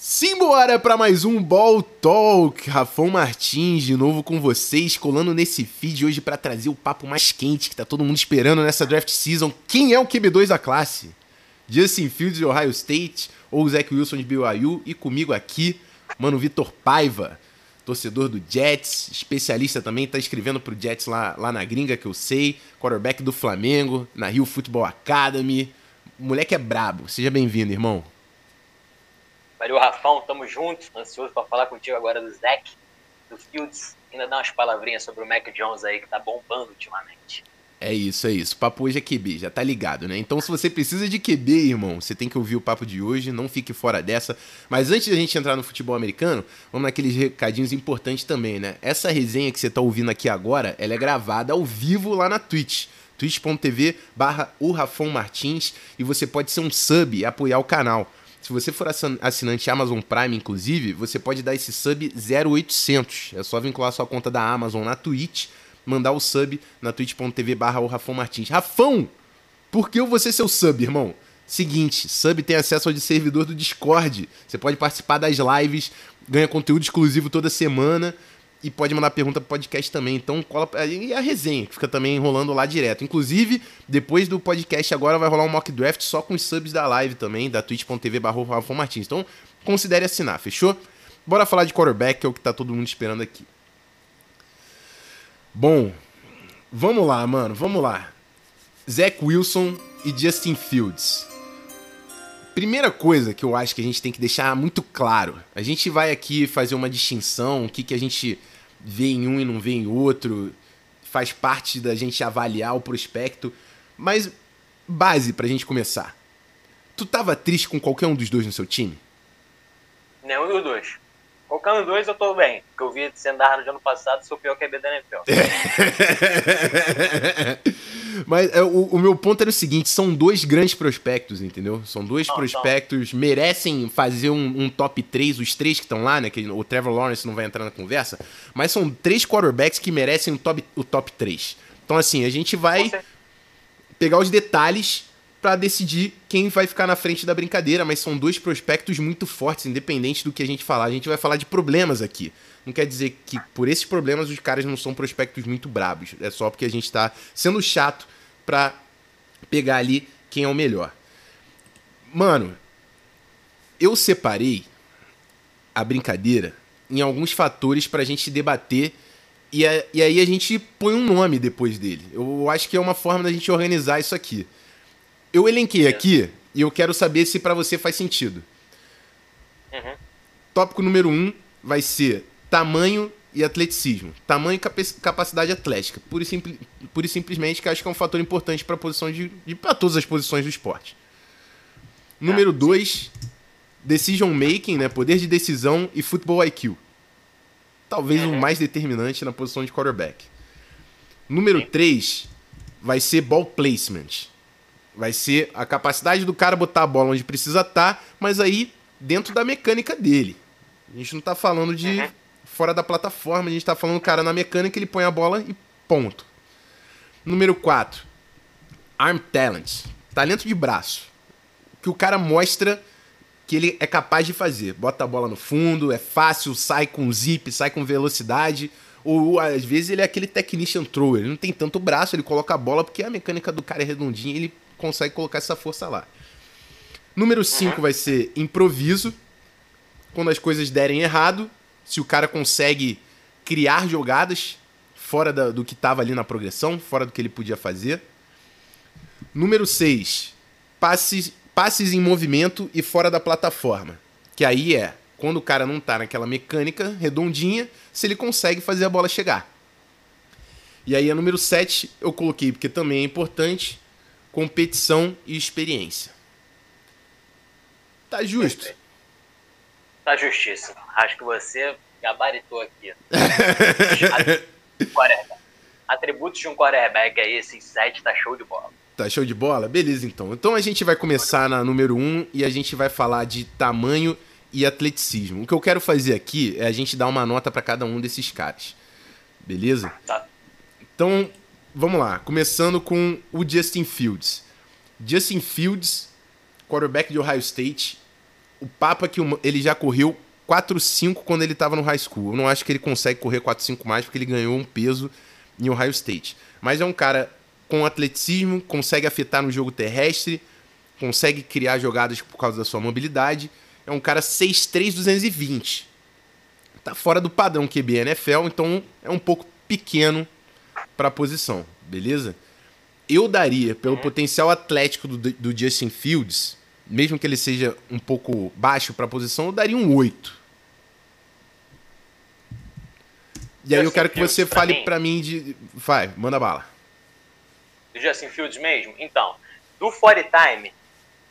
Simbora para mais um Ball Talk. Rafão Martins de novo com vocês, colando nesse feed hoje para trazer o papo mais quente que tá todo mundo esperando nessa draft season. Quem é o QB2 da classe? Justin Fields de Ohio State ou Zach Wilson de BYU? E comigo aqui, mano Vitor Paiva, torcedor do Jets, especialista também, tá escrevendo pro Jets lá, lá na gringa que eu sei, quarterback do Flamengo, na Rio Football Academy. Moleque é brabo. Seja bem-vindo, irmão. Valeu, Rafão, tamo juntos. Ansioso para falar contigo agora do Zach, do Fields. Ainda dar umas palavrinhas sobre o Mac Jones aí, que tá bombando ultimamente. É isso, é isso. Papo hoje é QB, já tá ligado, né? Então, se você precisa de QB, irmão, você tem que ouvir o papo de hoje, não fique fora dessa. Mas antes de a gente entrar no futebol americano, vamos naqueles recadinhos importantes também, né? Essa resenha que você tá ouvindo aqui agora, ela é gravada ao vivo lá na Twitch twitch.tv barra o Martins e você pode ser um sub e apoiar o canal. Se você for assinante Amazon Prime, inclusive, você pode dar esse sub 0800. É só vincular sua conta da Amazon na Twitch, mandar o sub na twitch.tv barra o Rafão Martins. Rafão, por que eu vou ser seu sub, irmão? Seguinte, sub tem acesso ao de servidor do Discord. Você pode participar das lives, ganha conteúdo exclusivo toda semana e pode mandar pergunta pro podcast também. Então cola. E a resenha, que fica também rolando lá direto. Inclusive, depois do podcast agora vai rolar um mock draft só com os subs da live também, da twitch.tv Martins. Então, considere assinar, fechou? Bora falar de quarterback, que é o que tá todo mundo esperando aqui. Bom, vamos lá, mano, vamos lá. Zach Wilson e Justin Fields. Primeira coisa que eu acho que a gente tem que deixar muito claro: a gente vai aqui fazer uma distinção, o que, que a gente vê em um e não vê em outro, faz parte da gente avaliar o prospecto, mas base pra gente começar. Tu tava triste com qualquer um dos dois no seu time? Nenhum dos dois. Qualquer um dos dois eu tô bem. Porque eu vi sendo no ano passado, sou pior QB da NFL. Mas é, o, o, meu ponto era o seguinte: são dois grandes prospectos, entendeu? São dois não, prospectos, não. merecem fazer um, um, top 3, os três que estão lá, né? Que o Trevor Lawrence não vai entrar na conversa, mas são três quarterbacks que merecem o top, o top 3. Então, assim, a gente vai pegar os detalhes para decidir quem vai ficar na frente da brincadeira, mas são dois prospectos muito fortes, independente do que a gente falar. A gente vai falar de problemas aqui. Não quer dizer que por esses problemas os caras não são prospectos muito brabos. É só porque a gente está sendo chato para pegar ali quem é o melhor. Mano, eu separei a brincadeira em alguns fatores para a gente debater e, e aí a gente põe um nome depois dele. Eu acho que é uma forma da gente organizar isso aqui. Eu elenquei aqui e eu quero saber se para você faz sentido. Uhum. Tópico número um vai ser tamanho e atleticismo. Tamanho e capacidade atlética. Pura e, simpli pura e simplesmente que acho que é um fator importante para posição de, de para todas as posições do esporte. Número 2, ah, decision making, né? Poder de decisão e futebol IQ. Talvez uhum. o mais determinante na posição de quarterback. Número 3 vai ser ball placement. Vai ser a capacidade do cara botar a bola onde precisa estar, tá, mas aí dentro da mecânica dele. A gente não está falando de uhum fora da plataforma. A gente tá falando, cara, na mecânica ele põe a bola e ponto. Número 4. Arm Talent. Talento de braço. Que o cara mostra que ele é capaz de fazer. Bota a bola no fundo, é fácil, sai com zip, sai com velocidade. Ou às vezes ele é aquele technician thrower. Ele não tem tanto braço, ele coloca a bola porque a mecânica do cara é redondinha ele consegue colocar essa força lá. Número 5 uhum. vai ser improviso. Quando as coisas derem errado, se o cara consegue criar jogadas fora da, do que estava ali na progressão, fora do que ele podia fazer. Número 6, passes, passes em movimento e fora da plataforma. Que aí é quando o cara não está naquela mecânica redondinha, se ele consegue fazer a bola chegar. E aí a número 7 eu coloquei porque também é importante, competição e experiência. Tá justo. Tá justíssimo. Acho que você gabaritou aqui. Atributos de um quarterback aí, esses sete, tá show de bola. Tá show de bola? Beleza, então. Então a gente vai começar na número um e a gente vai falar de tamanho e atleticismo. O que eu quero fazer aqui é a gente dar uma nota para cada um desses caras. Beleza? Tá. Então, vamos lá. Começando com o Justin Fields. Justin Fields, quarterback de Ohio State, o papo é que ele já correu 4-5 quando ele estava no high school. Eu não acho que ele consegue correr 4-5 mais porque ele ganhou um peso em Ohio State. Mas é um cara com atleticismo, consegue afetar no jogo terrestre, consegue criar jogadas por causa da sua mobilidade. É um cara 6'3", 220. Tá fora do padrão QB NFL, então é um pouco pequeno para a posição, beleza? Eu daria, pelo uhum. potencial atlético do, do Justin Fields, mesmo que ele seja um pouco baixo para a posição, eu daria um 8. E aí eu quero que você fale para mim de. Vai, manda bala. Do Justin Fields mesmo? Então, do 40 Time,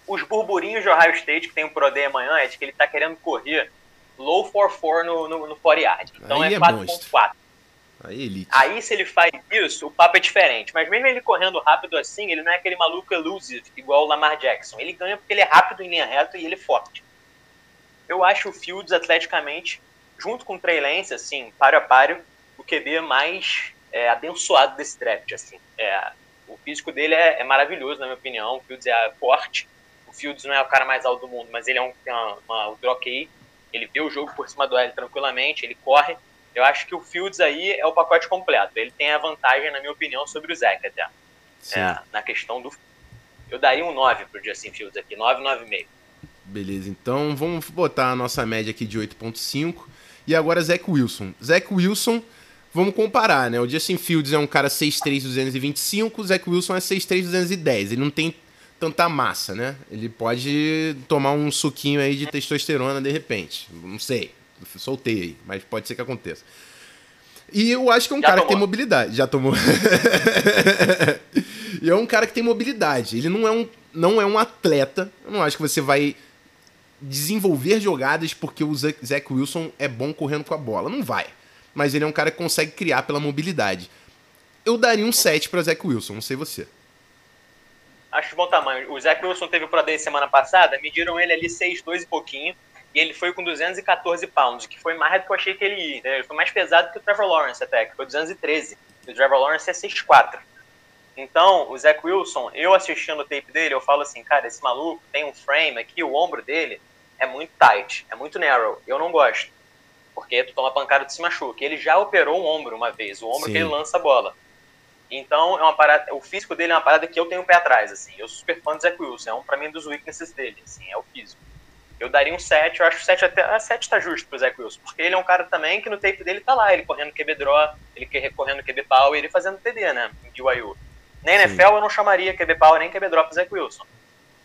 os burburinhos de Ohio State, que tem um Pro Day amanhã, é de que ele tá querendo correr low 4-4 no, no, no 40 yard. Então aí é 4.4. É aí, aí, se ele faz isso, o papo é diferente. Mas mesmo ele correndo rápido assim, ele não é aquele maluco elusive, igual o Lamar Jackson. Ele ganha porque ele é rápido em linha reta e ele é forte. Eu acho o Fields, atleticamente, junto com o Trey Lance, assim, páreo a páreo, o QB mais é, abençoado desse draft, assim. É, o físico dele é, é, maravilhoso, na minha opinião. O Fields é forte. O Fields não é o cara mais alto do mundo, mas ele é um, tem uma, um. Ele vê o jogo por cima do L tranquilamente, ele corre. Eu acho que o Fields aí é o pacote completo. Ele tem a vantagem, na minha opinião, sobre o Zach até. É, na questão do. Eu daria um 9 pro Justin Fields aqui, 9, 9,5. Beleza, então vamos botar a nossa média aqui de 8.5. E agora Zach Wilson. Zach Wilson, vamos comparar, né? O Justin Fields é um cara 6'3", 225, o Zach Wilson é 6'3", 210. Ele não tem tanta massa, né? Ele pode tomar um suquinho aí de testosterona de repente. Não sei. Soltei aí, mas pode ser que aconteça. E eu acho que é um Já cara tomou. que tem mobilidade. Já tomou. e é um cara que tem mobilidade. Ele não é um, não é um atleta. Eu não acho que você vai desenvolver jogadas porque o Zach Wilson é bom correndo com a bola. Não vai. Mas ele é um cara que consegue criar pela mobilidade. Eu daria um 7 para Zach Wilson, não sei você. Acho bom tamanho. O Zach Wilson teve o Pro Day semana passada, mediram ele ali 6'2 e pouquinho, e ele foi com 214 pounds, que foi mais do que eu achei que ele ia. Ele foi mais pesado que o Trevor Lawrence até, que foi 213. E o Trevor Lawrence é 6'4. Então, o Zach Wilson, eu assistindo o tape dele, eu falo assim, cara, esse maluco tem um frame aqui, o ombro dele é muito tight, é muito narrow. Eu não gosto. Porque tu toma pancada e se machuca. Ele já operou um ombro uma vez, o ombro Sim. que ele lança a bola. Então, é uma parada, o físico dele é uma parada que eu tenho um pé atrás, assim. Eu sou super fã do Zach Wilson, é um para mim dos weaknesses dele, assim, é o físico. Eu daria um 7, eu acho que 7 até a 7 tá justo pro Zach Wilson, porque ele é um cara também que no tape dele tá lá, ele correndo QB draw, ele correndo QB power, ele fazendo TD, né, em BYU. Na NFL Sim. eu não chamaria QB power nem QB draw pro Zach Wilson.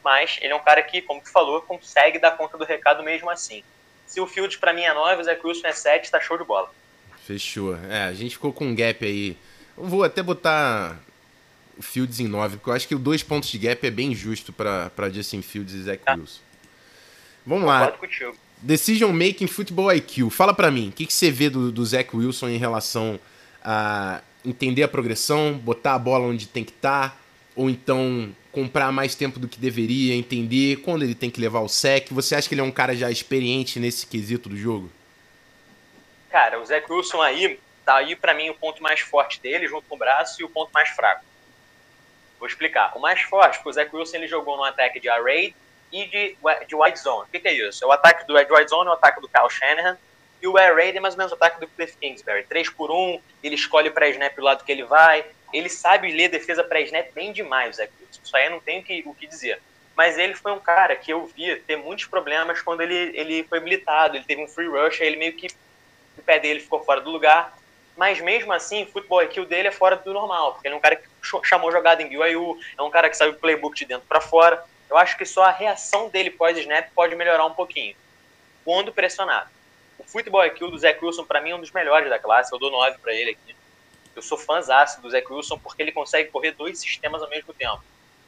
Mas ele é um cara que, como tu falou, consegue dar conta do recado mesmo assim. Se o Field para mim é 9, o Zach Wilson é 7, tá show de bola. Fechou. É, a gente ficou com um gap aí eu vou até botar o Fields em 9, porque eu acho que o dois pontos de gap é bem justo para Justin Fields e Zach tá. Wilson. Vamos lá. Decision Making Football IQ. Fala para mim, o que, que você vê do, do Zach Wilson em relação a entender a progressão, botar a bola onde tem que estar, tá, ou então comprar mais tempo do que deveria, entender quando ele tem que levar o sec. Você acha que ele é um cara já experiente nesse quesito do jogo? Cara, o Zach Wilson aí, Tá aí, para mim, o ponto mais forte dele, junto com o braço, e o ponto mais fraco. Vou explicar. O mais forte, o Zach Wilson ele jogou no ataque de array e de, de wide zone. O que, que é isso? É o ataque do wide zone, é o ataque do Kyle Shanahan, e o air raid é mais ou menos o ataque do Cliff Kingsbury. 3 por 1 ele escolhe o pré-snap do lado que ele vai, ele sabe ler defesa pré-snap bem demais, o Zach Wilson. Isso aí eu não tenho o que, o que dizer. Mas ele foi um cara que eu via ter muitos problemas quando ele, ele foi habilitado, ele teve um free rush, aí ele meio que o pé dele ficou fora do lugar mas mesmo assim, o futebol IQ dele é fora do normal, porque ele é um cara que chamou jogada em BYU, é um cara que sabe o playbook de dentro para fora. Eu acho que só a reação dele pós-snap pode melhorar um pouquinho, quando pressionado. O futebol IQ do Zach Wilson, para mim, é um dos melhores da classe, eu dou 9 para ele aqui. Eu sou fãzaço do Zach Wilson porque ele consegue correr dois sistemas ao mesmo tempo.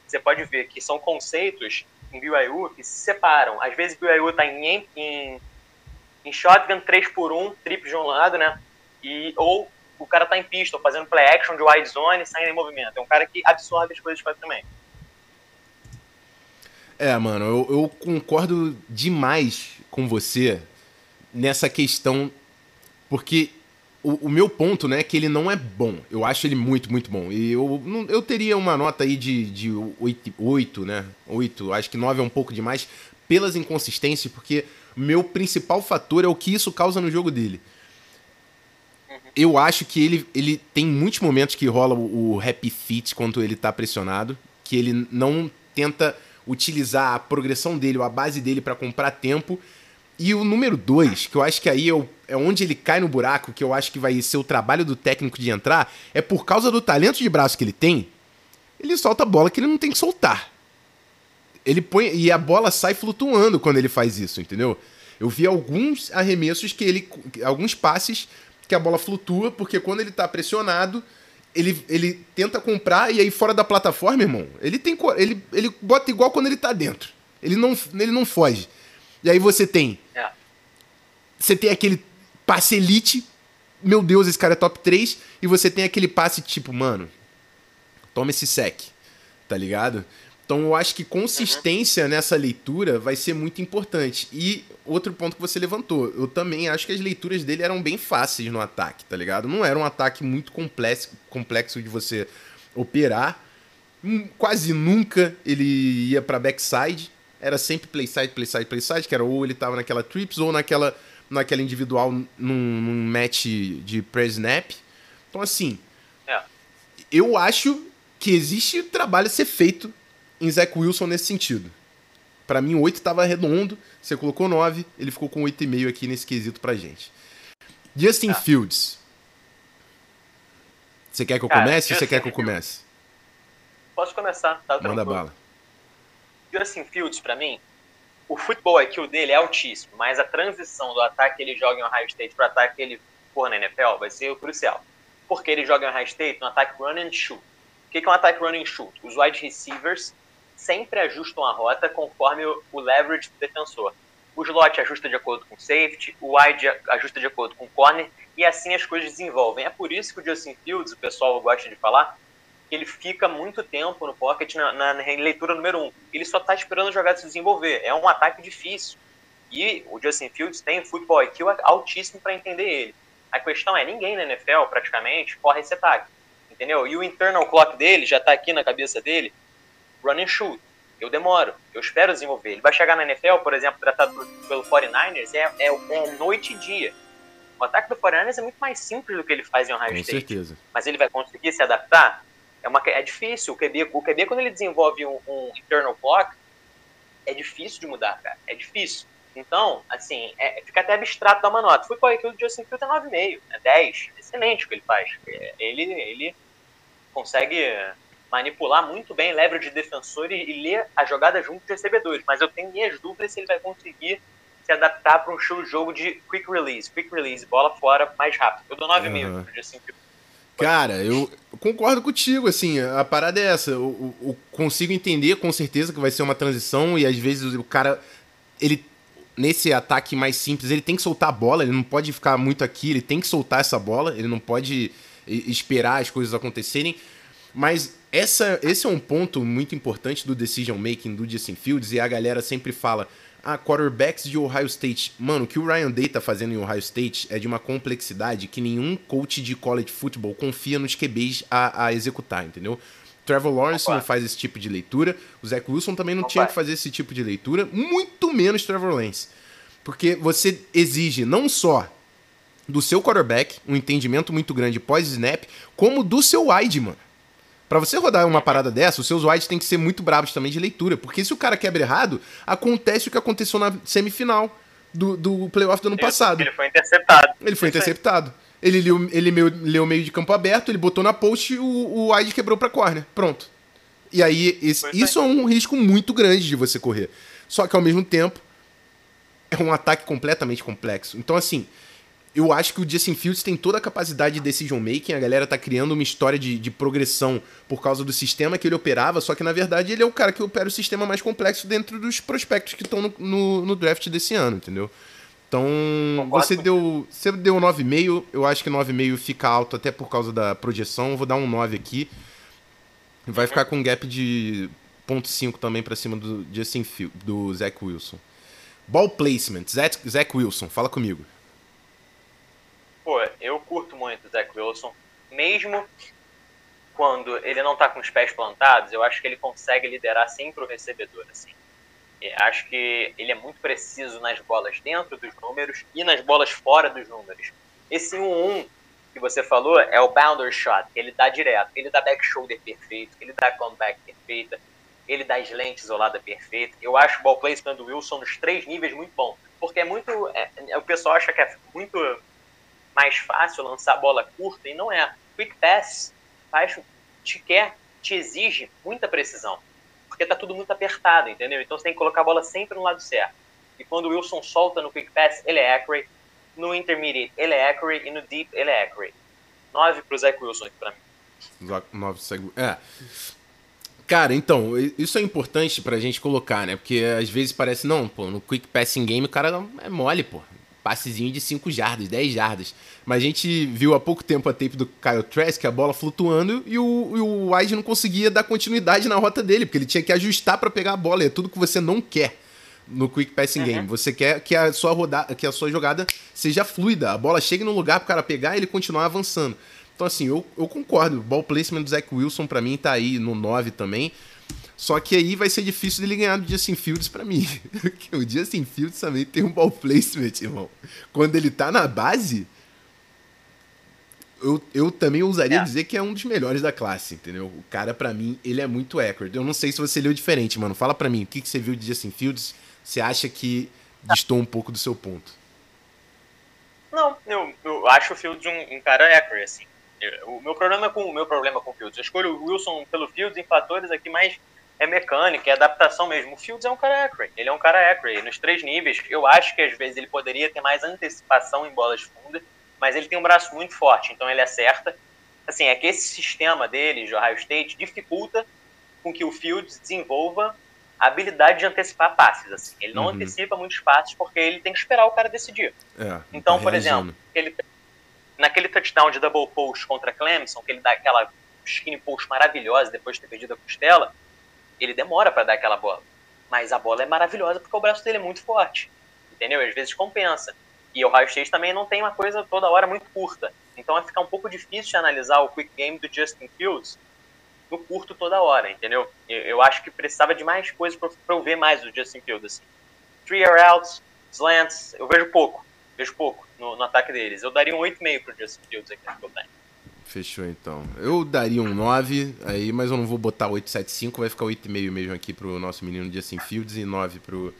Você pode ver que são conceitos em BYU que se separam. Às vezes o BYU está em, em, em shotgun 3 por 1 trip de um lado, né? E, ou o cara tá em pista, fazendo play action de wide zone, saindo em movimento. É um cara que absorve as coisas também. É, mano, eu, eu, concordo demais com você nessa questão, porque o, o, meu ponto, né, é que ele não é bom. Eu acho ele muito, muito bom. E eu, eu teria uma nota aí de, de 8, 8, né? 8, acho que 9 é um pouco demais pelas inconsistências, porque meu principal fator é o que isso causa no jogo dele. Eu acho que ele, ele tem muitos momentos que rola o, o happy fit quando ele tá pressionado, que ele não tenta utilizar a progressão dele, ou a base dele para comprar tempo. E o número dois, que eu acho que aí é, o, é onde ele cai no buraco, que eu acho que vai ser o trabalho do técnico de entrar, é por causa do talento de braço que ele tem, ele solta a bola que ele não tem que soltar. Ele põe. E a bola sai flutuando quando ele faz isso, entendeu? Eu vi alguns arremessos que ele. Alguns passes que a bola flutua, porque quando ele tá pressionado, ele, ele tenta comprar e aí fora da plataforma, irmão, ele tem. Ele, ele bota igual quando ele tá dentro. Ele não, ele não foge. E aí você tem. É. Você tem aquele passe elite. Meu Deus, esse cara é top 3. E você tem aquele passe tipo, mano, toma esse sec. Tá ligado? Então eu acho que consistência uhum. nessa leitura vai ser muito importante. E outro ponto que você levantou, eu também acho que as leituras dele eram bem fáceis no ataque, tá ligado? Não era um ataque muito complexo, complexo de você operar. Hum, quase nunca ele ia para backside. Era sempre playside, playside, playside, que era ou ele tava naquela trips ou naquela, naquela individual num, num match de pre-snap. Então assim, é. eu acho que existe trabalho a ser feito em Zach Wilson nesse sentido. Para mim, o 8 estava redondo, você colocou 9, ele ficou com 8,5 aqui nesse quesito pra gente. Justin ah. Fields. Você quer que eu Cara, comece ou você quer que eu comece? Posso começar, tá? Manda tranquilo. bala. Justin Fields, para mim, o futebol IQ dele é altíssimo, mas a transição do ataque que ele joga em Ohio State para ataque que ele for na NFL vai ser crucial. Porque ele joga em Ohio State no ataque run and shoot. O que é um ataque run and shoot? Os wide receivers sempre ajustam a rota conforme o, leverage do defensor. O slot ajusta de acordo com o safety, o wide ajusta de acordo com o corner, e assim as coisas desenvolvem. É por isso que o Justin Fields, o pessoal gosta de falar, ele fica muito tempo no pocket na, na, na leitura número 1. Um. Ele só está esperando a jogada se desenvolver. É um ataque difícil. E o Justin Fields tem futebol IQ altíssimo para entender ele. A questão é, ninguém na NFL, praticamente, corre esse ataque. Entendeu? E o internal clock dele já está aqui na cabeça dele, run and shoot. Eu demoro, eu espero desenvolver. Ele vai chegar na NFL, por exemplo, tratado pelo 49ers, é, é, é noite e dia. O ataque do 49ers é muito mais simples do que ele faz em Ohio Com State. certeza. Mas ele vai conseguir se adaptar? É, uma, é difícil. O QB, o QB, quando ele desenvolve um, um internal clock, é difícil de mudar, cara. É difícil. Então, assim, é, fica até abstrato dar uma nota. Fui para aqui o Justin Fields é 9,5, é 10. Excelente o que ele faz. É, ele, ele consegue manipular muito bem leverage de defensor e, ler a jogada junto de recebedores. Mas eu tenho minhas dúvidas se ele vai conseguir se adaptar para um estilo de jogo de quick release, quick release, bola fora mais rápido. Eu dou 9,5 uhum. Cara, eu concordo contigo, assim, a parada é essa. Eu, eu, consigo entender com certeza que vai ser uma transição e às vezes o cara, ele, nesse ataque mais simples, ele tem que soltar a bola, ele não pode ficar muito aqui, ele tem que soltar essa bola, ele não pode esperar as coisas acontecerem. Mas essa, esse é um ponto muito importante do decision making do Justin Fields e a galera sempre fala: ah, quarterbacks de Ohio State. Mano, o que o Ryan Day tá fazendo em Ohio State é de uma complexidade que nenhum coach de college football confia nos QBs a, a executar, entendeu? Trevor Lawrence Opa. não faz esse tipo de leitura, o Zach Wilson também não Opa. tinha que fazer esse tipo de leitura, muito menos Trevor Lawrence. Porque você exige não só do seu quarterback um entendimento muito grande pós-snap, como do seu wide, mano. Para você rodar uma parada dessa, os seus wides têm que ser muito bravos também de leitura. Porque se o cara quebra errado, acontece o que aconteceu na semifinal do, do playoff do ano passado. Ele foi interceptado. Ele foi interceptado. Ele leu, ele leu, leu meio de campo aberto, ele botou na post e o, o wide quebrou pra corner. Pronto. E aí, esse, isso é um risco muito grande de você correr. Só que ao mesmo tempo, é um ataque completamente complexo. Então, assim, eu acho que o Justin Fields tem toda a capacidade de decision making. A galera tá criando uma história de, de progressão por causa do sistema que ele operava, só que na verdade ele é o cara que opera o sistema mais complexo dentro dos prospectos que estão no, no, no, draft desse ano, entendeu? Então, você deu, você deu 9,5, eu acho que 9,5 fica alto até por causa da projeção. vou dar um 9 aqui. Vai ficar com um gap de 0.5 também para cima do Justin Fields, do Zach Wilson. Ball placement, Zach, Zach Wilson, fala comigo pô, eu curto muito o Zach Wilson, mesmo quando ele não tá com os pés plantados, eu acho que ele consegue liderar sempre o recebedor, assim. acho que ele é muito preciso nas bolas dentro dos números e nas bolas fora dos números. Esse 1-1 que você falou é o bounder shot, ele dá direto, ele dá back shoulder perfeito, ele dá comeback perfeita, ele dá slant isolada perfeita. Eu acho o ball placement do Wilson nos três níveis muito bom, porque é muito, é, o pessoal acha que é muito mais fácil lançar a bola curta e não é. Quick pass faz, te quer, te exige muita precisão, porque tá tudo muito apertado, entendeu? Então você tem que colocar a bola sempre no lado certo. E quando o Wilson solta no quick pass, ele é accurate no intermediate ele é accurate e no deep ele é accurate. 9 pro Zach Wilson aqui pra mim. 9 segundos. É. Cara, então, isso é importante pra gente colocar, né? Porque às vezes parece, não, pô, no quick passing game o cara é mole, pô. Passezinho de 5 jardas, 10 jardas. Mas a gente viu há pouco tempo a tape do Kyle Trask, a bola flutuando, e o, e o Wise não conseguia dar continuidade na rota dele, porque ele tinha que ajustar para pegar a bola. E é tudo que você não quer no Quick Passing uhum. Game. Você quer que a sua rodada, que a sua jogada seja fluida, a bola chegue no lugar pro cara pegar e ele continuar avançando. Então, assim, eu, eu concordo. O ball placement do Zach Wilson, para mim, tá aí no 9 também. Só que aí vai ser difícil dele ganhar do Justin Fields para mim. Porque o Justin Fields também tem um ball placement, irmão. Quando ele tá na base, eu, eu também ousaria é. dizer que é um dos melhores da classe, entendeu? O cara, para mim, ele é muito accurate. Eu não sei se você leu diferente, mano. Fala para mim, o que, que você viu de Justin Fields você acha que distou um pouco do seu ponto? Não, eu, eu acho o Fields um, um cara accurate, assim. Eu, o meu problema com o meu problema com o Fields, eu escolho o Wilson pelo Fields em fatores aqui mais é mecânica, é adaptação mesmo. O Fields é um cara accurate, ele é um cara accurate nos três níveis. Eu acho que às vezes ele poderia ter mais antecipação em bolas fundas, mas ele tem um braço muito forte, então ele acerta. Assim, é que esse sistema dele, de Ohio State, dificulta com que o Fields desenvolva a habilidade de antecipar passes. Assim. Ele não uhum. antecipa muitos passes porque ele tem que esperar o cara decidir. É, então, tá por exemplo, ele, naquele touchdown de double post contra Clemson, que ele dá aquela skinny post maravilhosa depois de ter perdido a costela, ele demora para dar aquela bola. Mas a bola é maravilhosa porque o braço dele é muito forte. Entendeu? Às vezes compensa. E o Ohio State também não tem uma coisa toda hora muito curta. Então vai ficar um pouco difícil de analisar o quick game do Justin Fields no curto toda hora, entendeu? Eu, eu acho que precisava de mais coisas para eu ver mais do Justin Fields. Assim. Three outs, slants, eu vejo pouco, vejo pouco no, no ataque deles. Eu daria um 8,5 pro Justin Fields aqui no tenho. Fechou então. Eu daria um 9 aí, mas eu não vou botar 8,75, vai ficar 8,5 mesmo aqui pro nosso menino Justin Fields e 9 pro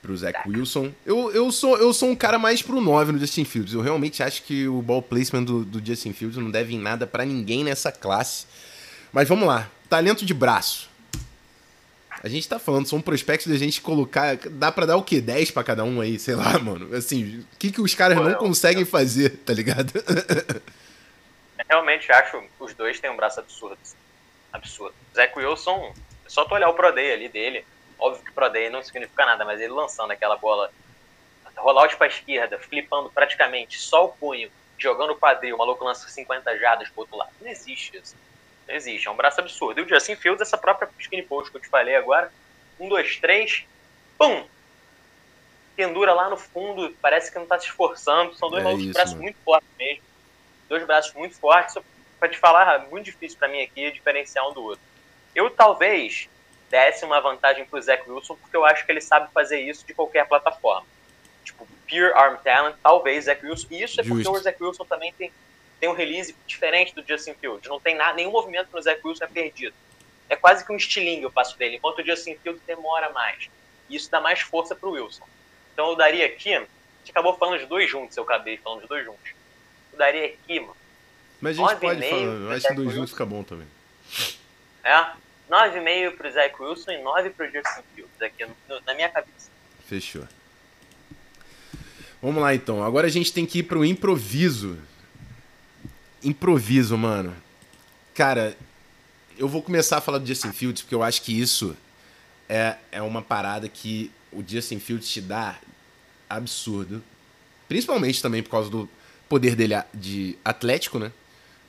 pro Zach Wilson. Eu, eu, sou, eu sou um cara mais pro 9 no Justin Fields. Eu realmente acho que o ball placement do, do Justin Fields não deve em nada para ninguém nessa classe. Mas vamos lá. Talento de braço. A gente tá falando, são prospectos da gente colocar. Dá pra dar o quê? 10 pra cada um aí, sei lá, mano. Assim, o que, que os caras não conseguem fazer, tá ligado? Realmente acho os dois têm um braço absurdo. Absurdo. Zach Wilson, é só tu olhar o Pro Day ali dele. Óbvio que Pro Day não significa nada, mas ele lançando aquela bola, rollout pra esquerda, flipando praticamente só o punho, jogando o quadril, o maluco lança 50 jardas pro outro lado. Não existe isso. Não existe, é um braço absurdo. E o Justin Fields, essa própria skinny post que eu te falei agora, um, dois, três, pum! Pendura lá no fundo, parece que não tá se esforçando. São dois é braços mano. muito fortes mesmo. Dois braços muito fortes. Pra te falar, é muito difícil para mim aqui diferenciar um do outro. Eu talvez desse uma vantagem pro Zach Wilson, porque eu acho que ele sabe fazer isso de qualquer plataforma. Tipo, pure arm talent, talvez Zach Wilson. E isso é porque Justo. o Zach Wilson também tem tem um release diferente do Justin Fields. Não tem nada, nenhum movimento no Zach Wilson é perdido. É quase que um estilingue o passo dele, enquanto o Justin Fields demora mais. E isso dá mais força para o Wilson. Então eu daria aqui, a gente acabou falando de dois juntos, eu acabei falando de dois juntos. Daria aqui, mano. Mas a gente pode falar, acho que dois juntos fica bom também. É, 9,5 pro Zach Wilson e 9 pro Justin Fields, aqui no, na minha cabeça. Fechou. Vamos lá então. Agora a gente tem que ir pro improviso improviso, mano. Cara, eu vou começar a falar do Justin Fields porque eu acho que isso é, é uma parada que o Justin Fields te dá absurdo. Principalmente também por causa do poder dele de atlético, né?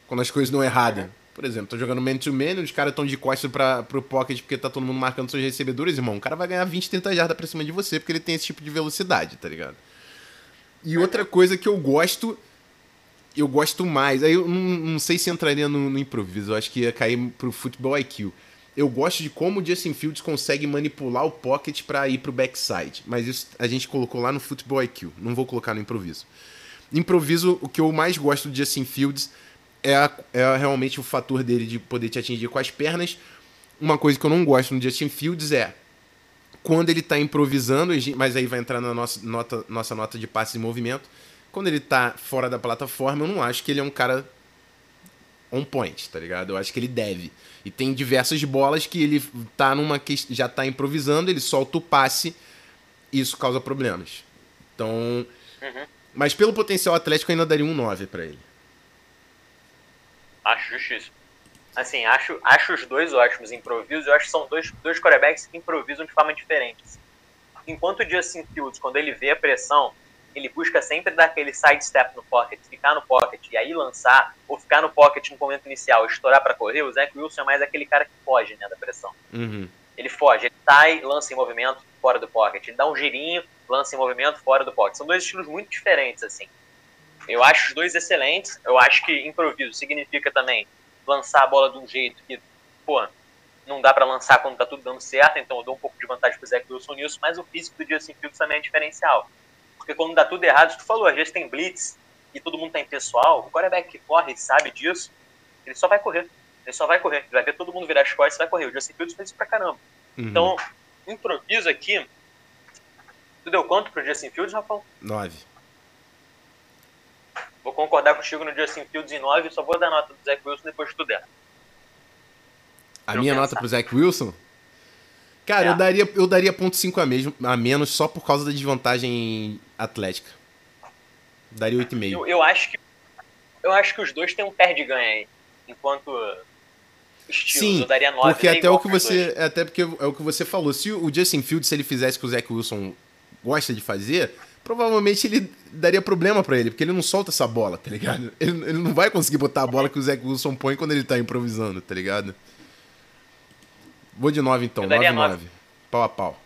Quando as coisas não erradas. Por exemplo, tô jogando man-to-man, -man, os caras estão de costas para pro pocket porque tá todo mundo marcando seus recebedores, irmão. O cara vai ganhar 20, 30 jardas pra cima de você porque ele tem esse tipo de velocidade, tá ligado? E outra coisa que eu gosto eu gosto mais. Aí eu não, não sei se entraria no, no, improviso, eu acho que ia cair pro futebol IQ. eu gosto de como o Justin Fields consegue manipular o pocket para ir pro backside. Mas isso a gente colocou lá no Football IQ. Não vou colocar no improviso. Improviso, o que eu mais gosto do Justin Fields é, a, é realmente o fator dele de poder te atingir com as pernas. Uma coisa que eu não gosto no Justin Fields é quando ele está improvisando, mas aí vai entrar na nossa nota, nossa nota de passe e movimento. Quando ele está fora da plataforma, eu não acho que ele é um cara on point, tá ligado? Eu acho que ele deve. E tem diversas bolas que ele tá numa já tá improvisando, ele solta o passe e isso causa problemas. Então, uhum. Mas pelo potencial atlético eu ainda daria um 9 para ele. Acho justíssimo. Assim, acho, acho os dois ótimos improvisos. Eu acho que são dois, dois quarterbacks que improvisam de forma diferente. Enquanto o Justin Fields, quando ele vê a pressão, ele busca sempre dar aquele sidestep no pocket, ficar no pocket e aí lançar, ou ficar no pocket no momento inicial, estourar para correr, o Zach Wilson é mais aquele cara que foge né, da pressão. Uhum. Ele foge, ele sai, lança em movimento fora do pocket, ele dá um girinho, lança em movimento fora do pocket. São dois estilos muito diferentes, assim. Eu acho os dois excelentes, eu acho que improviso significa também lançar a bola de um jeito que, pô, não dá para lançar quando tá tudo dando certo, então eu dou um pouco de vantagem pro Zach Wilson nisso, mas o físico do Justin Fields também é diferencial porque quando dá tudo errado, tu falou, às vezes tem blitz e todo mundo tá em pessoal, o quarterback que corre sabe disso, ele só vai correr. Ele só vai correr. Ele vai ver todo mundo virar as costas e vai correr. O Justin Fields fez isso pra caramba. Uhum. Então, improviso aqui. Tu deu quanto pro Justin Fields, Rafael? Nove. Vou concordar contigo no Justin Fields em nove, só vou dar nota do Zach Wilson depois que tu der. A minha pensar. nota pro Zach Wilson? Cara, é. eu daria, eu daria ponto 5 a, mesmo, a menos só por causa da desvantagem atlética. Daria 8,5. Eu, eu acho que eu acho que os dois têm um perde-ganha aí. Enquanto estilos, Sim, eu daria 9. Porque até o que você, até porque é o que você falou, se o Justin Fields se ele fizesse o que o Zach Wilson gosta de fazer, provavelmente ele daria problema para ele, porque ele não solta essa bola, tá ligado? Ele, ele não vai conseguir botar a bola que o Zach Wilson põe quando ele tá improvisando, tá ligado? Vou de 9 então, 9 9. Pau a pau.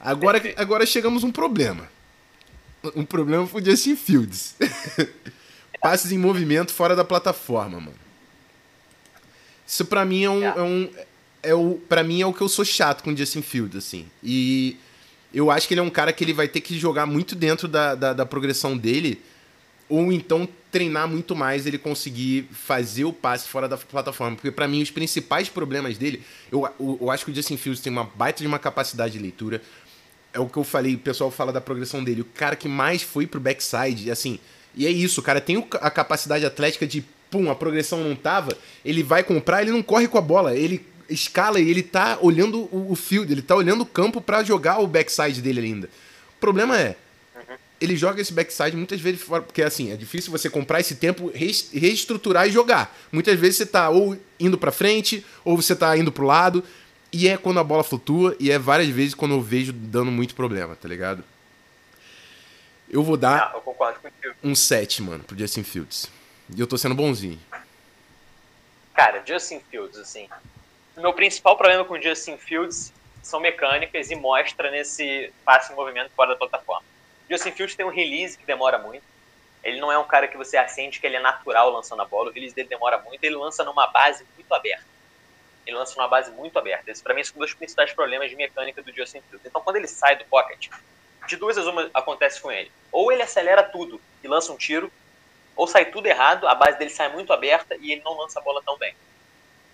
Agora, agora chegamos a um problema. Um problema foi o Justin Fields. Passes em movimento fora da plataforma, mano. Isso pra mim é um. É um é o, pra mim é o que eu sou chato com o Justin Fields, assim. E eu acho que ele é um cara que ele vai ter que jogar muito dentro da, da, da progressão dele ou então treinar muito mais ele conseguir fazer o passe fora da plataforma. Porque para mim os principais problemas dele, eu, eu, eu, acho que o Justin Fields tem uma baita de uma capacidade de leitura. É o que eu falei, o pessoal fala da progressão dele. O cara que mais foi pro backside, assim, e é isso, o cara tem a capacidade atlética de, pum, a progressão não tava, ele vai comprar, ele não corre com a bola, ele escala e ele tá olhando o, field, ele tá olhando o campo para jogar o backside dele ainda. O problema é, ele joga esse backside muitas vezes fora, porque assim, é difícil você comprar esse tempo, reestruturar e jogar. Muitas vezes você tá ou indo para frente, ou você tá indo pro lado, e é quando a bola flutua, e é várias vezes quando eu vejo dando muito problema, tá ligado? Eu vou dar ah, eu um 7, mano, pro Justin Fields. E eu tô sendo bonzinho. Cara, Justin Fields, assim. O meu principal problema com Justin Fields são mecânicas e mostra nesse passe em movimento fora da plataforma. Justin Fields tem um release que demora muito. Ele não é um cara que você assente que ele é natural lançando a bola. O release dele demora muito. Ele lança numa base muito aberta. Ele lança numa base muito aberta. Esse, para mim, são um dos principais problemas de mecânica do Justin Fields. Então, quando ele sai do pocket, de duas as uma acontece com ele. Ou ele acelera tudo e lança um tiro, ou sai tudo errado, a base dele sai muito aberta e ele não lança a bola tão bem.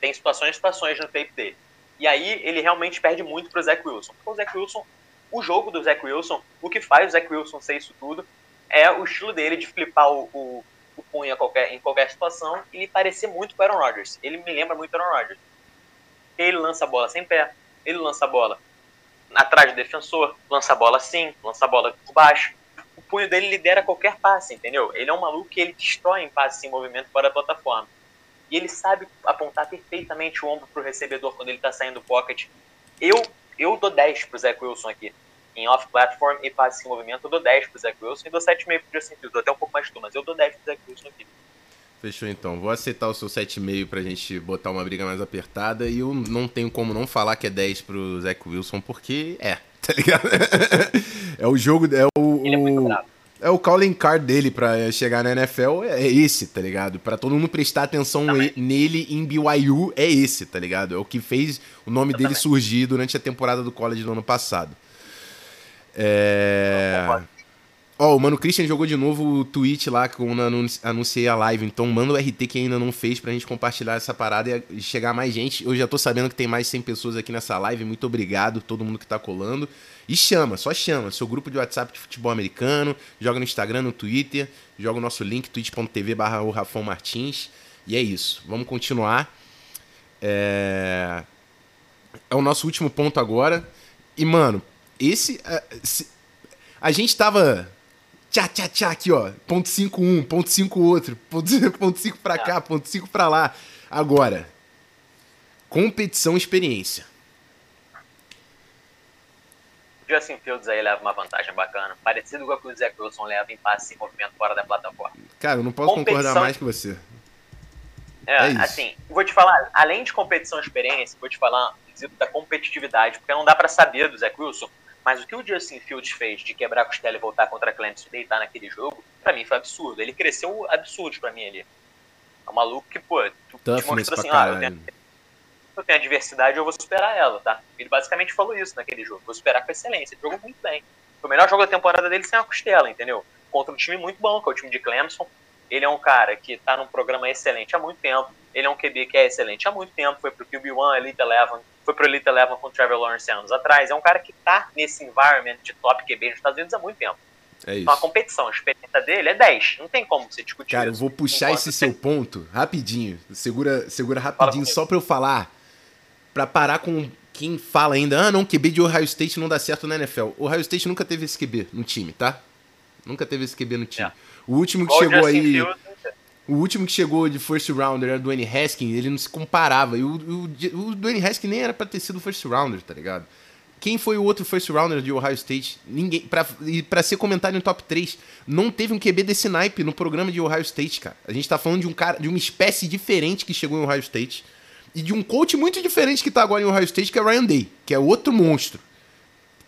Tem situações e situações no tape dele. E aí ele realmente perde muito pro Zach Wilson. Porque o Zach Wilson o jogo do Zach Wilson, o que faz o Zach Wilson ser isso tudo, é o estilo dele de flipar o, o, o punho qualquer, em qualquer situação e parecer muito com o Aaron Rodgers. Ele me lembra muito o Aaron Rodgers. Ele lança a bola sem pé, ele lança a bola atrás do defensor, lança a bola assim, lança a bola por baixo. Punho dele lidera qualquer passe, entendeu? Ele é um maluco que ele destrói em passe em movimento fora da plataforma. E ele sabe apontar perfeitamente o ombro pro recebedor quando ele tá saindo do pocket. Eu, eu dou 10 pro Zach Wilson aqui em off-platform e passe em movimento, eu dou 10 pro Zach Wilson e dou 7,5 pro Justin Fields. Dou até um pouco mais de tu, mas eu dou 10 pro Zach Wilson aqui. Fechou então. Vou aceitar o seu 7,5 pra gente botar uma briga mais apertada. E eu não tenho como não falar que é 10 pro Zach Wilson, porque é, tá ligado? é o jogo. É o, Ele é muito bravo. é o calling card dele pra chegar na NFL é esse, tá ligado? Pra todo mundo prestar atenção nele em BYU é esse, tá ligado? É o que fez o nome dele surgir durante a temporada do college do ano passado. É... Ó, oh, o Mano Christian jogou de novo o tweet lá quando anunciei a live. Então manda o RT que ainda não fez pra gente compartilhar essa parada e chegar mais gente. Eu já tô sabendo que tem mais 100 pessoas aqui nessa live. Muito obrigado todo mundo que tá colando. E chama, só chama. Seu grupo de WhatsApp de futebol americano. Joga no Instagram, no Twitter. Joga o nosso link, twitch.tv barra o Rafão Martins. E é isso. Vamos continuar. É... é o nosso último ponto agora. E, mano, esse... A, a gente tava tchá, tchá, tchá, aqui, ó. Ponto 5 um, ponto 5 outro, ponto 5 pra cá, ponto 5 pra lá. Agora, competição experiência. Justin Fields aí leva uma vantagem bacana, parecido com a que o Zach Wilson leva em passe em movimento fora da plataforma. Cara, eu não posso competição... concordar mais que você. É, é assim, vou te falar, além de competição e experiência, vou te falar da competitividade, porque não dá para saber do Zach Wilson, mas o que o Justin Fields fez de quebrar a costela e voltar contra a Clemson e deitar naquele jogo, para mim foi absurdo. Ele cresceu absurdo para mim ali. É um maluco que, pô, tu te mostrou assim, ah, eu tenho, eu tenho a diversidade, eu vou superar ela, tá? Ele basicamente falou isso naquele jogo, vou superar com excelência. Ele jogou muito bem. Foi o melhor jogo da temporada dele sem a costela, entendeu? Contra um time muito bom, que é o time de Clemson. Ele é um cara que tá num programa excelente há muito tempo. Ele é um QB que é excelente há muito tempo. Foi pro QB1, Elite Eleven. Foi pro Elite Eleven com o Trevor Lawrence anos atrás. É um cara que tá nesse environment de top QB nos Estados Unidos há muito tempo. É isso. Então a competição, a experiência dele é 10. Não tem como você discutir Cara, isso. eu vou puxar esse seu ponto rapidinho. Segura, segura rapidinho só pra eu falar. Pra parar com quem fala ainda, ah, não, QB de Ohio State não dá certo na NFL. O Ohio State nunca teve esse QB no time, tá? Nunca teve esse QB no time. É. O último que chegou aí. Field, o último que chegou de first rounder era o Dwayne Haskins, ele não se comparava. E o, o, o Dwayne Haskins nem era pra ter sido first rounder, tá ligado? Quem foi o outro first rounder de Ohio State? Ninguém. Pra, e pra ser comentado em top 3, não teve um QB desse naipe no programa de Ohio State, cara. A gente tá falando de um cara, de uma espécie diferente que chegou em Ohio State. E de um coach muito diferente que tá agora em Ohio State, que é Ryan Day, que é outro monstro.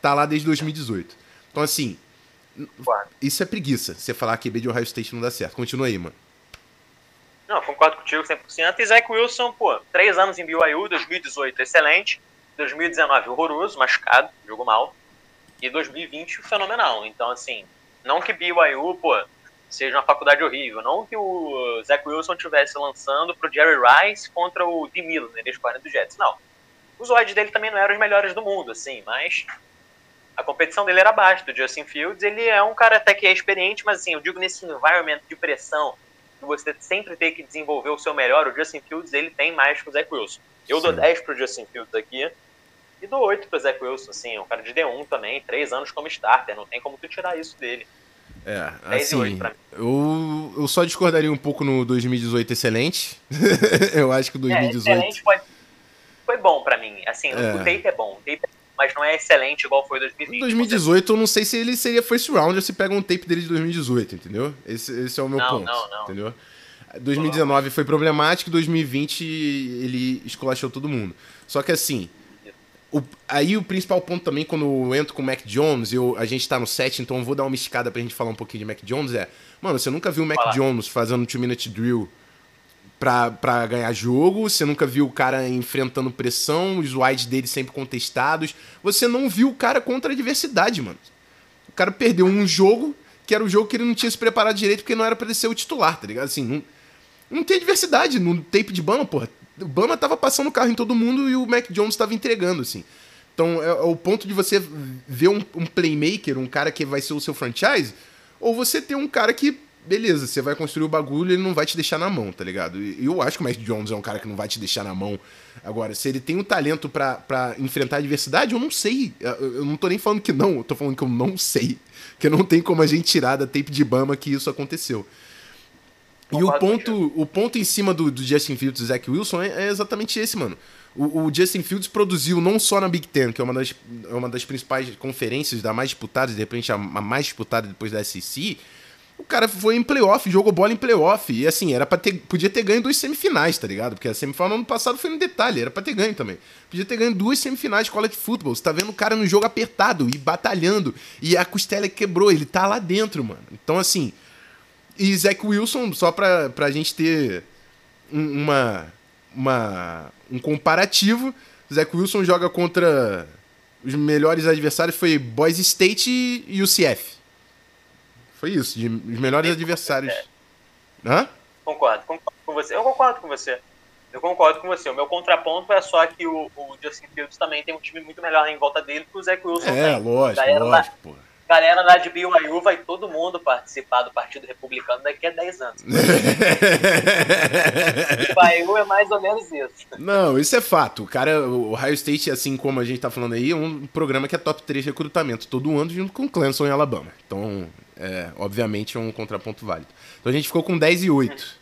Tá lá desde 2018. Então, assim. Isso é preguiça, você falar que QB de Ohio State não dá certo. Continua aí, mano. Não, concordo contigo 100%. E Zach Wilson, pô, três anos em BYU, 2018 excelente, 2019 horroroso, machucado, jogou mal, e 2020 fenomenal. Então, assim, não que BYU, pô, seja uma faculdade horrível, não que o Zach Wilson estivesse lançando pro Jerry Rice contra o D. Miller, né, ex do Jets, não. Os odds dele também não eram os melhores do mundo, assim, mas a competição dele era abaixo do Justin Fields. Ele é um cara até que é experiente, mas assim, eu digo nesse environment de pressão, você sempre tem que desenvolver o seu melhor, o Justin Fields ele tem mais que o Zach Wilson. Eu Sim. dou 10 pro Justin Fields aqui e dou 8 pro Zach Wilson, assim, é um cara de D1 também, 3 anos como starter, não tem como tu tirar isso dele. É, assim, eu, eu só discordaria um pouco no 2018 excelente. eu acho que o 2018... É, excelente foi, foi bom para mim, assim, é. o tape é bom, o tape é mas não é excelente igual foi 2020. 2018 eu não sei se ele seria first round ou se pega um tape dele de 2018, entendeu? Esse, esse é o meu não, ponto. Não, não. Entendeu? 2019 foi problemático, 2020 ele esculachou todo mundo. Só que assim, o, aí o principal ponto também, quando eu entro com o Mac Jones, eu, a gente tá no set, então eu vou dar uma escada pra gente falar um pouquinho de Mac Jones, é... Mano, você nunca viu o Mac Fala. Jones fazendo 2-minute drill pra, ganhar jogo, você nunca viu o cara enfrentando pressão, os wides dele sempre contestados. Você não viu o cara contra a adversidade, mano. O cara perdeu um jogo, que era o jogo que ele não tinha se preparado direito, porque não era pra ele ser o titular, tá ligado? Assim, não, não tem adversidade no tape de Bama, porra. O Bama tava passando o carro em todo mundo e o Mac Jones tava entregando, assim. Então é, é o ponto de você ver um, um, playmaker, um cara que vai ser o seu franchise, ou você ter um cara que beleza, você vai construir o bagulho ele não vai te deixar na mão, tá ligado? E eu acho que o Mac Jones é um cara que não vai te deixar na mão. Agora, se ele tem o talento para enfrentar a adversidade, eu não sei. Eu não tô nem falando que não, eu tô falando que eu não sei. Que não tem como a gente tirar da tape de Bama que isso aconteceu. E o ponto, o ponto em cima do, do Justin Fields e Zach Wilson é, é exatamente esse, mano. O, o, Justin Fields produziu não só na Big Ten, que é uma das, é uma das principais conferências da mais disputada, de repente a, a mais disputada depois da SEC, O cara foi em playoff, jogou bola em playoff. E assim, era para ter, podia ter ganho duas semifinais, tá ligado? Porque a semifinal no ano passado foi no detalhe, era para ter ganho também. Podia ter ganho duas semifinais de college football. Você tá vendo o cara no jogo apertado e batalhando. E a costela quebrou, ele tá lá dentro, mano. Então, assim. E Zach Wilson, só pra, pra gente ter uma, uma, um comparativo, Zach Wilson joga contra os melhores adversários foi Boise State e UCF. Foi isso, de, os melhores adversários. É. Hã? Concordo, concordo com você. Eu concordo com você. Eu concordo com você. O meu contraponto é só que o, o Justin Fields também tem um time muito melhor em volta dele que o Zach Wilson é, tem. lógico, galera lógico, pô. Galera lá de BYU vai todo mundo participar do Partido Republicano daqui a 10 anos. BYU é mais ou menos isso. Não, isso é fato. O cara, o Ohio State, assim como a gente tá falando aí, é um programa que é top 3 recrutamento todo ano junto com Clemson e Alabama. Então, é, obviamente é um contraponto válido. Então a gente ficou com 10 e 8.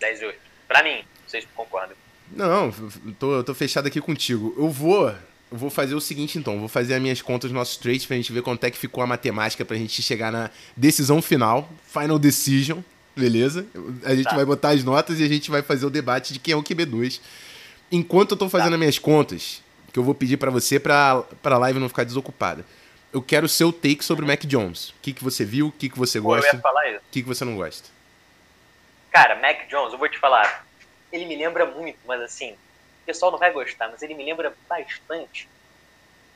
10 e 8. Pra mim, vocês concordam. Não, tô, tô fechado aqui contigo. Eu vou, vou fazer o seguinte então, vou fazer as minhas contas nos nossos trades pra gente ver quanto é que ficou a matemática pra gente chegar na decisão final, final decision, beleza? A gente tá. vai botar as notas e a gente vai fazer o debate de quem é o QB2. Enquanto eu tô fazendo tá. as minhas contas, que eu vou pedir para você pra, pra live não ficar desocupada eu quero o seu take sobre o Mac Jones. O que, que você viu, o que, que você gosta, eu ia falar isso. o que, que você não gosta. Cara, Mac Jones, eu vou te falar, ele me lembra muito, mas assim, o pessoal não vai gostar, mas ele me lembra bastante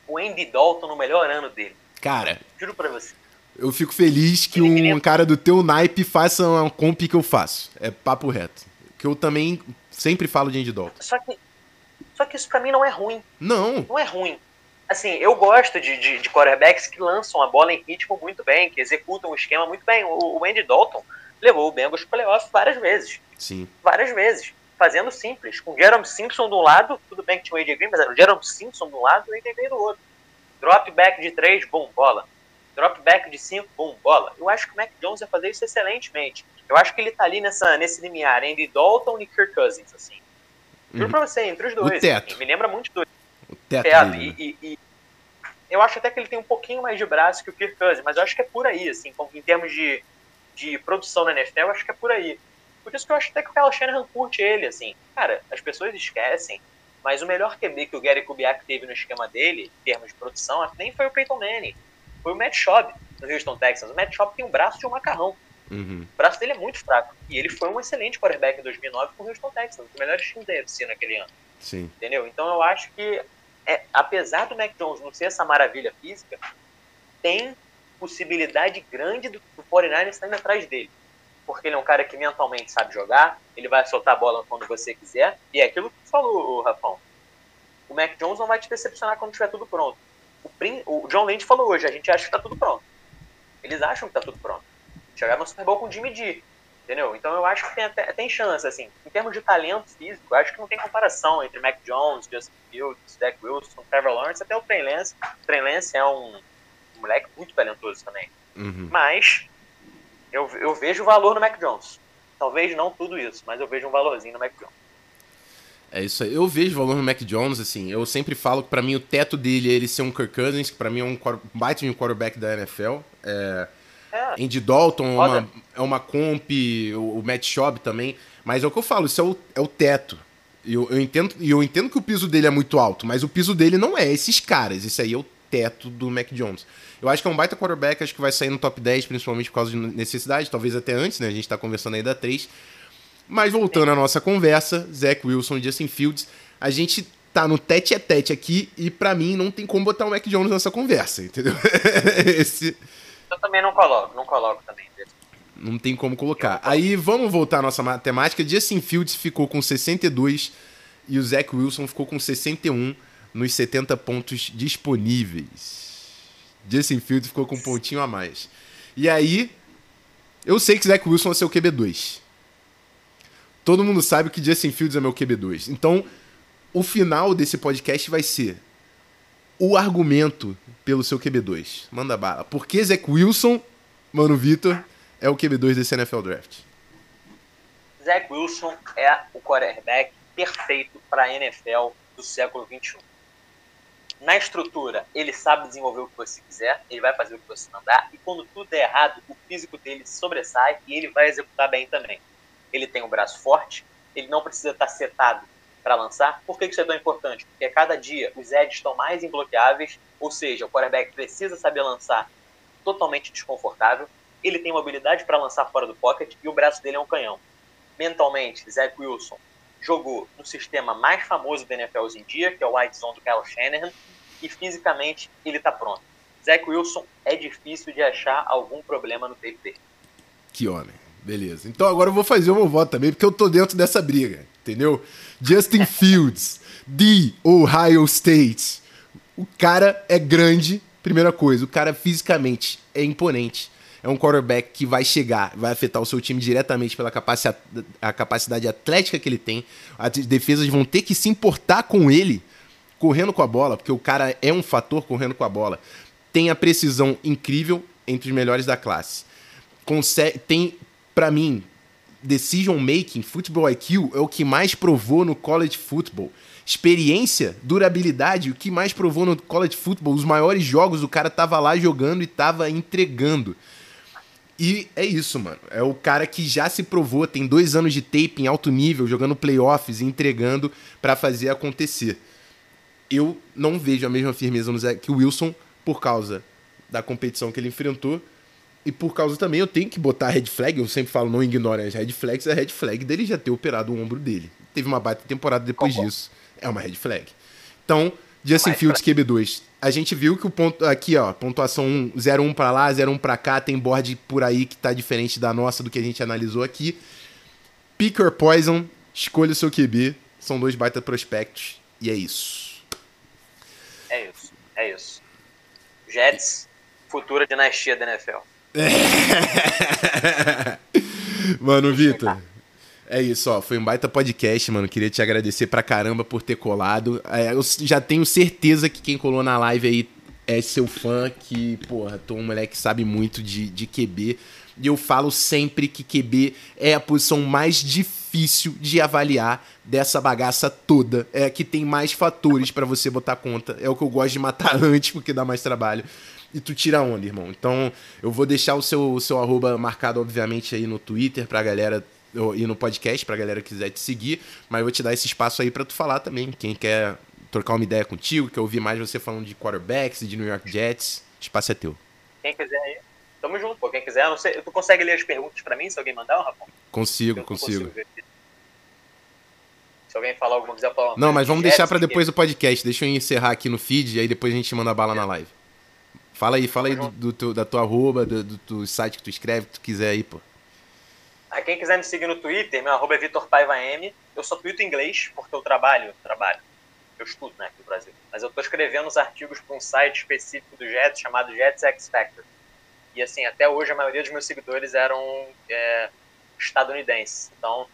o Andy Dalton no melhor ano dele. Cara, juro pra você. Eu fico feliz que ele um cara do teu naipe faça uma comp que eu faço. É papo reto. Que eu também sempre falo de Andy Dalton. Só que, só que isso pra mim não é ruim. Não. Não é ruim assim, eu gosto de, de, de, quarterbacks que lançam a bola em ritmo muito bem, que executam o esquema muito bem. O, o Andy Dalton levou o Bengals para playoff várias vezes. Sim. Várias vezes. Fazendo simples. Com Jerome Simpson de um lado, tudo bem que tinha o AJ Green, mas era o Jerome Simpson de um lado e o AJ Green do outro. Drop back de três, bom, bola. Drop back de cinco, bom, bola. Eu acho que o Mac Jones vai fazer isso excelentemente. Eu acho que ele tá ali nessa, nesse limiar, Andy Dalton e Kirk Cousins, assim. Juro uhum. pra você, entre os dois. O teto. Assim, me lembra muito dois. O teto, teto né? e, e, eu acho até que ele tem um pouquinho mais de braço que o Kirk Cousins, mas eu acho que é por aí, assim, em termos de, de produção na NFL, eu acho que é por aí. Por isso que eu acho até que o Kyle Shanahan curte ele, assim. Cara, as pessoas esquecem, mas o melhor QB que o Gary Kubiak teve no esquema dele, em termos de produção, nem foi o Peyton Manning, foi o Matt Schaub, no Houston Texans. O Matt Schaub tem um braço de um macarrão. Uhum. O braço dele é muito fraco. E ele foi um excelente quarterback em 2009 com o Houston Texans, um dos melhores times da UFC naquele ano. Sim. Entendeu? Então eu acho que é, apesar do Mac Jones não ser essa maravilha física, tem possibilidade grande do, do 49ers estar indo atrás dele. Porque ele é um cara que mentalmente sabe jogar, ele vai soltar a bola quando você quiser, e é aquilo que tu falou, Rafão. O Mac Jones não vai te decepcionar quando tiver tudo pronto. O, o John Lynch falou hoje, a gente acha que está tudo pronto. Eles acham que está tudo pronto. Chegaram no Super Bowl com o Jimmy G. Entendeu? Então eu acho que tem, até, tem chance, assim. Em termos de talento físico, acho que não tem comparação entre Mac Jones, Justin Fields, Dak Wilson, Trevor Lawrence, até o Trey Lance. O Trey Lance é um, um moleque muito talentoso também. Uhum. Mas eu, eu vejo valor no Mac Jones. Talvez não tudo isso, mas eu vejo um valorzinho no Mac Jones. É isso aí. Eu vejo valor no Mac Jones, assim. Eu sempre falo que para mim o teto dele é ele ser um Kirk Cousins, que pra mim é um baita de um quarterback da NFL. É, é. Andy Dalton é uma, é uma comp, o, o Matt Schaub também. Mas é o que eu falo, isso é o, é o teto. E eu, eu, entendo, eu entendo que o piso dele é muito alto, mas o piso dele não é esses caras. Isso aí é o teto do Mac Jones. Eu acho que é um baita quarterback, acho que vai sair no top 10, principalmente por causa de necessidade, talvez até antes, né? A gente tá conversando aí da 3. Mas voltando à nossa conversa, Zach Wilson e Justin Fields, a gente tá no tete a tete aqui e para mim não tem como botar o Mac Jones nessa conversa, entendeu? Esse, eu também não coloco, não coloco também. Não tem como colocar. Aí vamos voltar à nossa matemática. Justin Fields ficou com 62 e o Zach Wilson ficou com 61 nos 70 pontos disponíveis. Justin Fields ficou com um pontinho a mais. E aí, eu sei que Zach Wilson é seu QB2. Todo mundo sabe que Justin Fields é meu QB2. Então, o final desse podcast vai ser o argumento pelo seu QB2. Manda bala. Por que Zach Wilson, mano Vitor, é o QB2 desse NFL Draft? Zach Wilson é o quarterback perfeito para a NFL do século XXI. Na estrutura, ele sabe desenvolver o que você quiser, ele vai fazer o que você mandar, e quando tudo é errado, o físico dele sobressai e ele vai executar bem também. Ele tem um braço forte, ele não precisa estar setado para lançar. Por que isso é tão importante? Porque a cada dia os edges estão mais imbloqueáveis, ou seja, o quarterback precisa saber lançar totalmente desconfortável. Ele tem mobilidade para lançar fora do pocket e o braço dele é um canhão. Mentalmente, Zach Wilson jogou no sistema mais famoso da NFL hoje em dia, que é o White Zone do Kyle Shanahan, e fisicamente ele está pronto. Zach Wilson é difícil de achar algum problema no tape dele. Que homem. Beleza. Então agora eu vou fazer o meu voto também, porque eu tô dentro dessa briga, entendeu? Justin Fields, de Ohio State. O cara é grande, primeira coisa. O cara fisicamente é imponente. É um quarterback que vai chegar, vai afetar o seu time diretamente pela capacidade, a capacidade atlética que ele tem. As defesas vão ter que se importar com ele correndo com a bola, porque o cara é um fator correndo com a bola. Tem a precisão incrível entre os melhores da classe. Tem, para mim, decision making, football IQ é o que mais provou no college football. Experiência, durabilidade, o que mais provou no college football. Os maiores jogos o cara tava lá jogando e tava entregando. E é isso, mano. É o cara que já se provou, tem dois anos de tape em alto nível, jogando playoffs e entregando para fazer acontecer. Eu não vejo a mesma firmeza no Zach Wilson por causa da competição que ele enfrentou e por causa também eu tenho que botar a red flag, eu sempre falo, não ignore as red flags, a red flag dele já ter operado o ombro dele. Teve uma baita temporada depois disso. É uma red flag. Então, Justin Fields QB2. A gente viu que o ponto aqui, ó, pontuação 1, 0-1 para lá, 0-1 para cá, tem board por aí que tá diferente da nossa do que a gente analisou aqui. Pick or Poison, escolha o seu QB. São dois baita prospectos e é isso. É isso. É isso. Jets, futura dinastia da NFL. mano, Vitor. É isso, ó. Foi um baita podcast, mano. Queria te agradecer pra caramba por ter colado. É, eu já tenho certeza que quem colou na live aí é seu fã, que, porra, tô um moleque que sabe muito de, de QB. E eu falo sempre que QB é a posição mais difícil de avaliar dessa bagaça toda. É a que tem mais fatores para você botar conta. É o que eu gosto de matar antes, porque dá mais trabalho e tu tira onda, irmão. Então, eu vou deixar o seu, seu arroba marcado, obviamente, aí no Twitter pra galera e no podcast pra galera que quiser te seguir, mas eu vou te dar esse espaço aí para tu falar também. Quem quer trocar uma ideia contigo, quer ouvir mais você falando de quarterbacks e de New York Jets, espaço é teu. Quem quiser aí, tamo junto, pô. Quem quiser, não sei, tu consegue ler as perguntas para mim se alguém mandar, Rapão? Consigo, consigo. consigo se alguém falar alguma coisa, falar Não, mas vamos deixar para depois do podcast. Deixa eu encerrar aqui no feed e aí depois a gente manda bala é. na live. Fala aí, fala aí do, do da tua arroba, do, do, do, site que tu escreve, que tu quiser aí, pô. Ah, quem quiser me seguir no Twitter, meu arroba é Vitor Paiva M. Eu só tweeto em inglês, porque eu trabalho, trabalho. Eu estudo, né, aqui no Brasil. Mas eu tô escrevendo os artigos para um site específico do Jets, chamado Jets X Factor. E assim, até hoje a maioria dos meus seguidores eram é, estadunidenses. Então,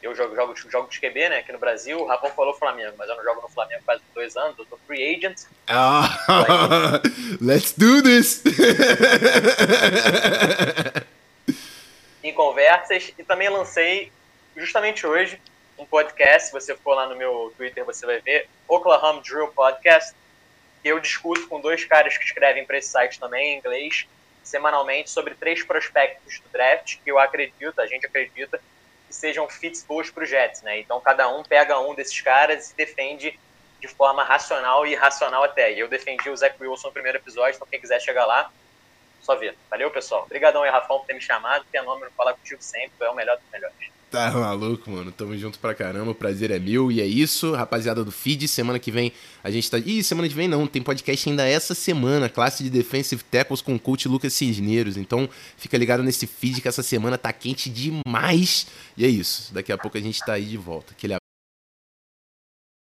eu jogo, jogo, jogo de QB, né, aqui no Brasil. O Rapão falou Flamengo, mas eu não jogo no Flamengo faz dois anos. Eu tô free agent. Ah, let's do this! em conversas. E também lancei, justamente hoje, um podcast. Se você for lá no meu Twitter, você vai ver. Oklahoma Drill Podcast. Eu discuto com dois caras que escrevem para esse site também, em inglês, semanalmente, sobre três prospectos do draft que eu acredito, a gente acredita, que sejam fits boas para Jets, né? Então cada um pega um desses caras e defende de forma racional e irracional até. E eu defendi o Zach Wilson no primeiro episódio, então quem quiser chegar lá, só ver. Valeu, pessoal. Obrigadão aí, Rafão, por ter me chamado. Nome falar contigo sempre, é o melhor dos melhores. Tá maluco, mano. Tamo junto pra caramba. O prazer é meu. E é isso, rapaziada do feed. Semana que vem a gente tá. Ih, semana que vem não. Tem podcast ainda essa semana. Classe de Defensive Tackles com o coach Lucas Cisneiros. Então fica ligado nesse feed que essa semana tá quente demais. E é isso. Daqui a pouco a gente tá aí de volta. Aquele